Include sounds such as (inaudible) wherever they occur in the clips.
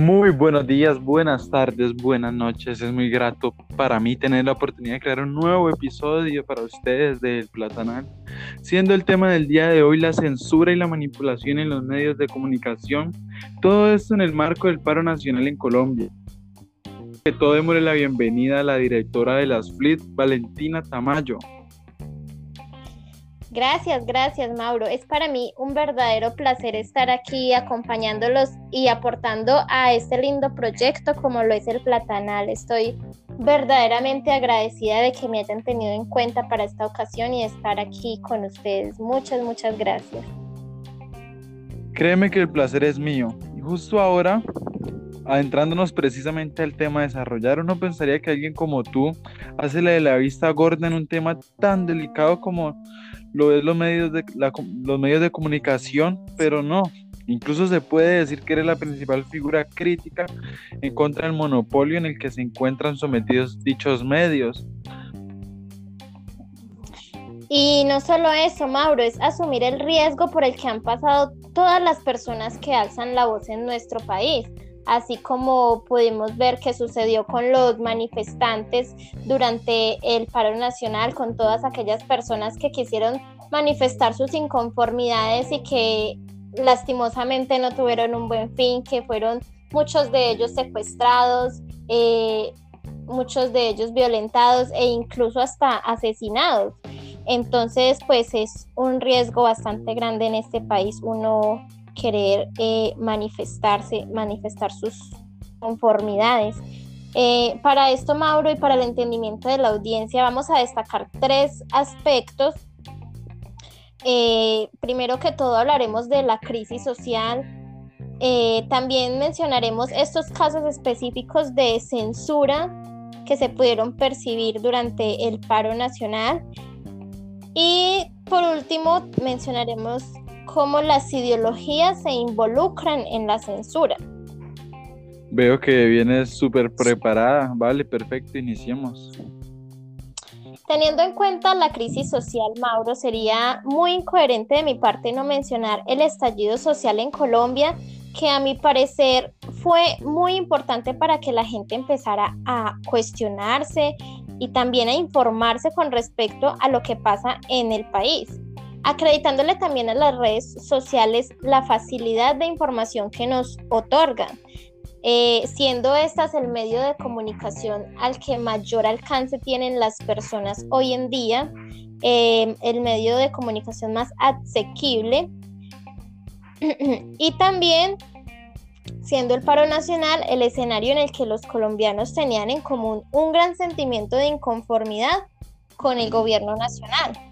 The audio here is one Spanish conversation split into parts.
Muy buenos días, buenas tardes, buenas noches. Es muy grato para mí tener la oportunidad de crear un nuevo episodio para ustedes del Platanal, siendo el tema del día de hoy la censura y la manipulación en los medios de comunicación. Todo esto en el marco del paro nacional en Colombia. Que todo démosle la bienvenida a la directora de las FLIT, Valentina Tamayo. Gracias, gracias Mauro. Es para mí un verdadero placer estar aquí acompañándolos y aportando a este lindo proyecto como lo es el Platanal. Estoy verdaderamente agradecida de que me hayan tenido en cuenta para esta ocasión y estar aquí con ustedes. Muchas, muchas gracias. Créeme que el placer es mío. Y justo ahora, adentrándonos precisamente al tema de desarrollar, uno pensaría que alguien como tú hace la de la vista gorda en un tema tan delicado como lo ves los medios de, los medios de comunicación, pero no. Incluso se puede decir que eres la principal figura crítica en contra del monopolio en el que se encuentran sometidos dichos medios. Y no solo eso, Mauro, es asumir el riesgo por el que han pasado todas las personas que alzan la voz en nuestro país así como pudimos ver que sucedió con los manifestantes durante el paro nacional, con todas aquellas personas que quisieron manifestar sus inconformidades y que lastimosamente no tuvieron un buen fin, que fueron muchos de ellos secuestrados, eh, muchos de ellos violentados e incluso hasta asesinados. Entonces, pues es un riesgo bastante grande en este país uno querer eh, manifestarse, manifestar sus conformidades. Eh, para esto, Mauro, y para el entendimiento de la audiencia, vamos a destacar tres aspectos. Eh, primero que todo, hablaremos de la crisis social. también mencionaremos estos casos específicos de censura que se pudieron percibir durante el paro nacional. Y por último, mencionaremos cómo las ideologías se involucran en la censura. Veo que vienes súper preparada. Vale, perfecto, iniciemos. Teniendo en cuenta la crisis social, Mauro, sería muy incoherente de mi parte no mencionar el estallido social en Colombia, que a mi parecer fue muy importante para que la gente empezara a cuestionarse y también a informarse con respecto a lo que pasa en el país acreditándole también a las redes sociales la facilidad de información que nos otorgan, eh, siendo estas el medio de comunicación al que mayor alcance tienen las personas hoy en día, eh, el medio de comunicación más asequible (clears throat) y también siendo el paro nacional el escenario en el que los colombianos tenían en común un gran sentimiento de inconformidad con el gobierno nacional.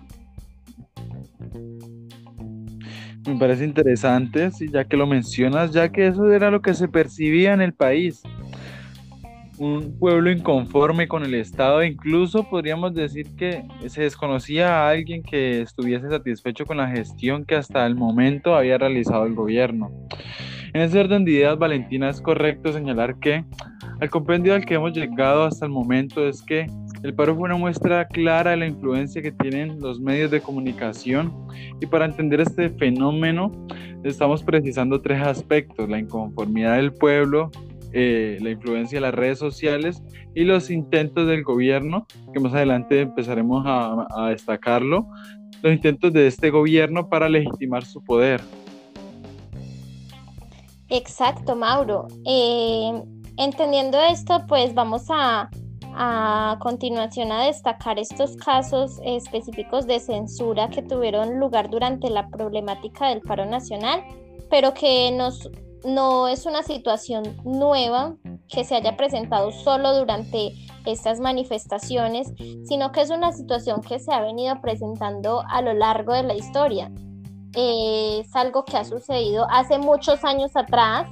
Me parece interesante, sí, ya que lo mencionas, ya que eso era lo que se percibía en el país. Un pueblo inconforme con el Estado, incluso podríamos decir que se desconocía a alguien que estuviese satisfecho con la gestión que hasta el momento había realizado el gobierno. En ese orden de ideas, Valentina, es correcto señalar que el compendio al que hemos llegado hasta el momento es que el paro fue una muestra clara de la influencia que tienen los medios de comunicación y para entender este fenómeno estamos precisando tres aspectos, la inconformidad del pueblo, eh, la influencia de las redes sociales y los intentos del gobierno, que más adelante empezaremos a, destacarlo, los intentos de este gobierno para legitimar su poder. Exacto, Mauro. Eh, entendiendo esto, pues vamos a a continuación a destacar estos casos específicos de censura que tuvieron lugar durante la problemática del paro nacional, pero que no es una situación nueva que se haya presentado solo durante estas manifestaciones, sino que es una situación que se ha venido presentando a lo largo de la historia. es algo que ha sucedido hace muchos años atrás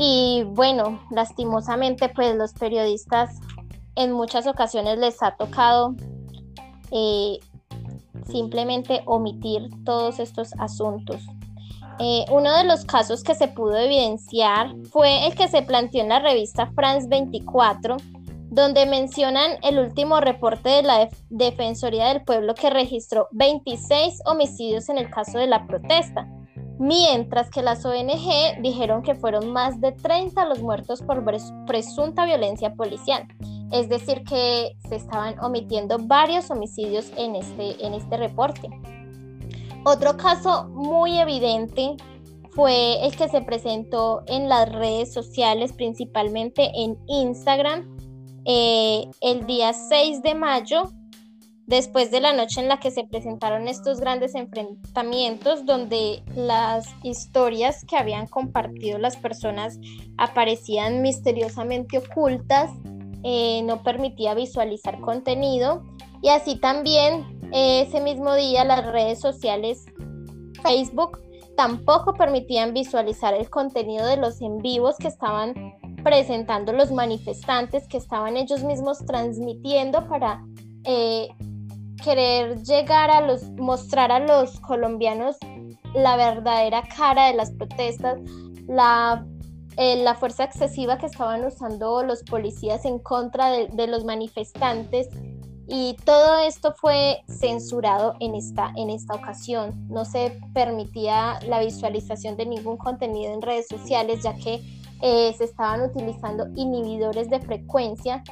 y bueno, lastimosamente pues los periodistas en muchas ocasiones les ha tocado eh, simplemente omitir todos estos asuntos. Eh, uno de los casos que se pudo evidenciar fue el que se planteó en la revista France 24, donde mencionan el último reporte de la Defensoría del Pueblo que registró 26 homicidios en el caso de la protesta. Mientras que las ONG dijeron que fueron más de 30 los muertos por presunta violencia policial. Es decir, que se estaban omitiendo varios homicidios en este, en este reporte. Otro caso muy evidente fue el que se presentó en las redes sociales, principalmente en Instagram, eh, el día 6 de mayo, después de la noche en la que se presentaron estos grandes enfrentamientos, donde las historias que habían compartido las personas aparecían misteriosamente ocultas, eh, no permitía visualizar contenido. Y así también ese mismo día las redes sociales Facebook tampoco permitían visualizar el contenido de los en vivos que estaban presentando los manifestantes, que estaban ellos mismos transmitiendo para eh, querer llegar a los, mostrar a los colombianos la verdadera cara de las protestas, la, eh, la fuerza excesiva que estaban usando los policías en contra de, los manifestantes. Y todo esto fue censurado en esta, en esta ocasión. No se permitía la visualización de ningún contenido en redes sociales, ya que eh, se estaban utilizando inhibidores de frecuencia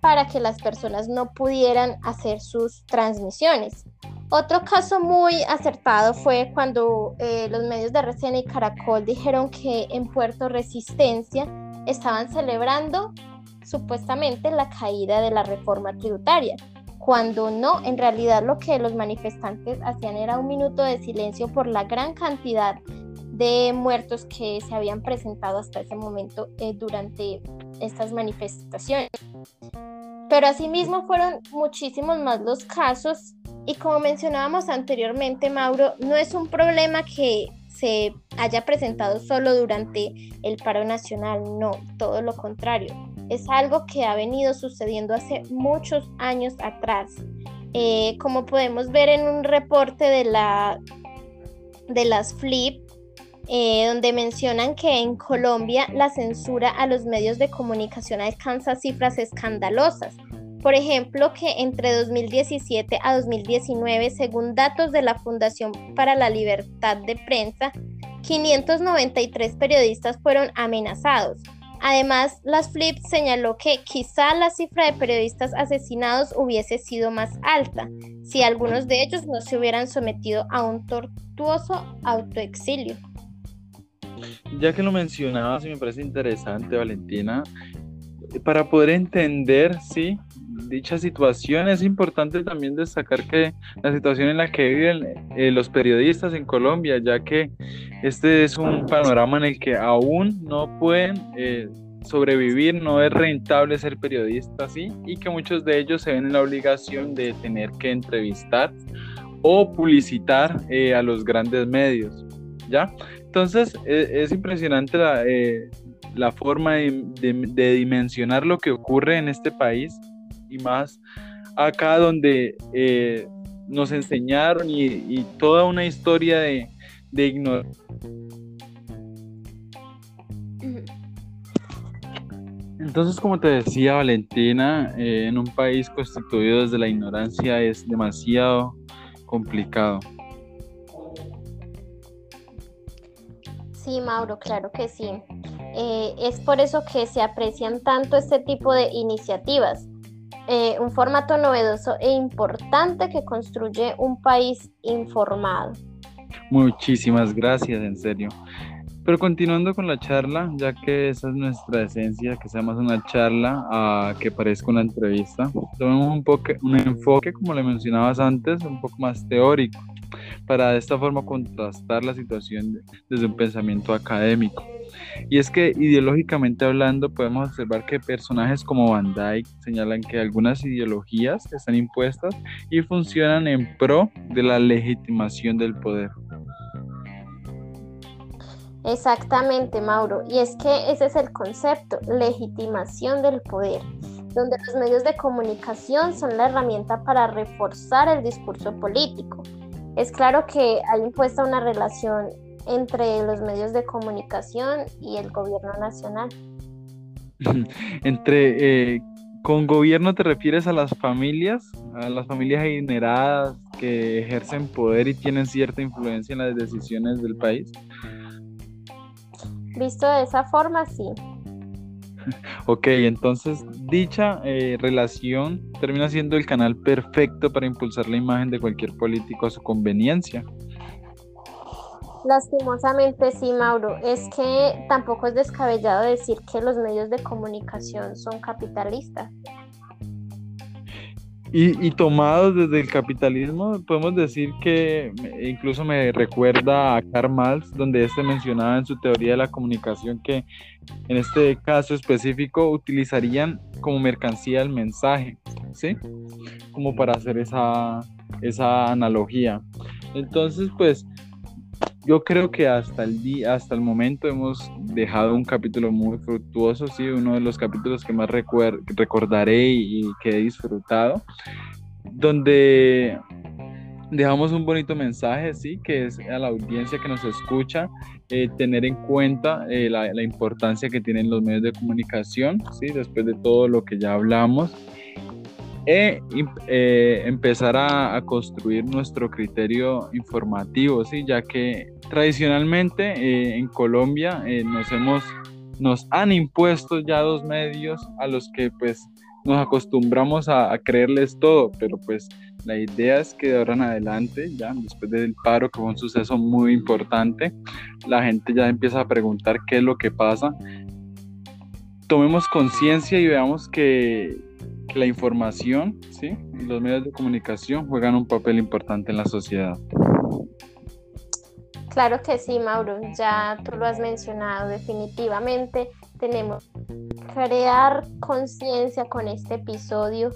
para que las personas no pudieran hacer sus transmisiones. Otro caso muy acertado fue cuando eh, los medios de RCN y Caracol dijeron que en Puerto Resistencia estaban celebrando supuestamente la caída de la reforma tributaria, cuando no, en realidad lo que los manifestantes hacían era un minuto de silencio por la gran cantidad de muertos que se habían presentado hasta ese momento eh, durante estas manifestaciones. Pero asimismo fueron muchísimos más los casos y como mencionábamos anteriormente, Mauro, no es un problema que se haya presentado solo durante el paro nacional, no, todo lo contrario. Es algo que ha venido sucediendo hace muchos años atrás. Eh, como podemos ver en un reporte de, la, de las FLIP, eh, donde mencionan que en Colombia la censura a los medios de comunicación alcanza cifras escandalosas. Por ejemplo, que entre 2017 a 2019, según datos de la Fundación para la Libertad de Prensa, 593 periodistas fueron amenazados. Además, las Flip señaló que quizá la cifra de periodistas asesinados hubiese sido más alta si algunos de ellos no se hubieran sometido a un tortuoso autoexilio. Ya que lo mencionabas y me parece interesante, Valentina, para poder entender, sí, dicha situación es importante también destacar que la situación en la que viven eh, los periodistas en Colombia, ya que este es un panorama en el que aún no pueden eh, sobrevivir, no es rentable ser periodista, sí, y que muchos de ellos se ven en la obligación de tener que entrevistar o publicitar eh, a los grandes medios, ¿ya? Entonces, e, es, impresionante la, eh, forma de, dimensionar lo que ocurre en este país y más acá donde eh, nos enseñaron y, toda una historia de, de ignorancia. Entonces, como te decía Valentina, eh, en un país constituido desde la ignorancia es demasiado complicado. Sí, Mauro, claro que sí. Eh, es por eso que se aprecian tanto este tipo de iniciativas. Eh, un formato novedoso e importante que construye un país informado. Muchísimas gracias, en serio. Pero continuando con la charla, ya que esa es nuestra esencia, que sea más una charla que parezca una entrevista, tomemos un, un enfoque, como le mencionabas antes, un poco más teórico para de esta forma contrastar la situación desde un pensamiento académico. Y es que ideológicamente hablando podemos observar que personajes como Van Dyke señalan que algunas ideologías están impuestas y funcionan en pro de la legitimación del poder. Exactamente, Mauro. Y es que ese es el concepto, legitimación del poder, donde los medios de comunicación son la herramienta para reforzar el discurso político es claro que hay impuesta una relación entre los medios de comunicación y el gobierno nacional. (laughs) entre, eh, ¿con gobierno te refieres a las familias, a las familias adineradas que ejercen poder y tienen cierta influencia en las decisiones del país. Visto de esa forma, sí. (laughs) Ok, entonces dicha eh, relación termina siendo el canal perfecto para impulsar la imagen de cualquier político a su conveniencia. Lastimosamente sí, Mauro. Es que tampoco es descabellado decir que los medios de comunicación son capitalistas. Y, tomados desde el capitalismo, podemos decir que incluso me recuerda a Karl Marx, donde este mencionaba en su teoría de la comunicación que en este caso específico utilizarían como mercancía el mensaje, ¿sí? Como para hacer esa, esa analogía. Entonces, pues yo creo que hasta el día, hasta el momento hemos dejado un capítulo muy fructuoso, sí, uno de los capítulos que más recordaré y, que he disfrutado, donde dejamos un bonito mensaje, sí, que es a la audiencia que nos escucha, eh, tener en cuenta eh, la, la, importancia que tienen los medios de comunicación, sí, después de todo lo que ya hablamos, e eh, empezar a, construir nuestro criterio informativo, ¿sí? ya que tradicionalmente eh, en Colombia eh, nos, hemos, nos han impuesto ya dos medios a los que pues nos acostumbramos a, creerles todo, pero pues la idea es que de ahora en adelante, ya después del paro, que fue un suceso muy importante, la gente ya empieza a preguntar qué es lo que pasa. Tomemos conciencia y veamos que la información ¿sí? los medios de comunicación juegan un papel importante en la sociedad. Claro que sí, Mauro, ya tú lo has mencionado definitivamente. Tenemos que crear conciencia con este episodio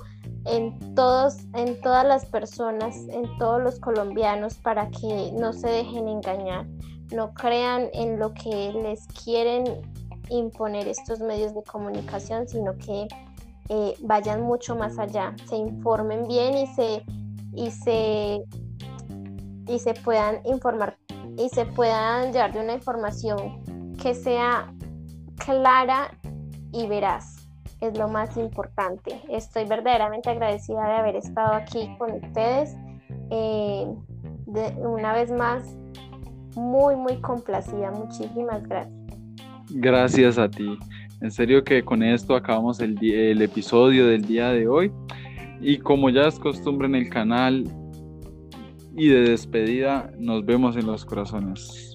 en todos, en todas las personas, en todos los colombianos para que no se dejen engañar, no crean en lo que les quieren imponer estos medios de comunicación, sino que eh, vayan mucho más allá, se informen bien y se, y se, y se puedan informar y se puedan llevar de una información que sea clara y veraz. Es lo más importante. Estoy verdaderamente agradecida de haber estado aquí con ustedes. Eh, una vez más, muy, muy complacida. Muchísimas gracias. Gracias a ti. En serio que con esto acabamos el, el episodio del día de hoy. Y como ya es costumbre en el canal y de despedida, nos vemos en los corazones.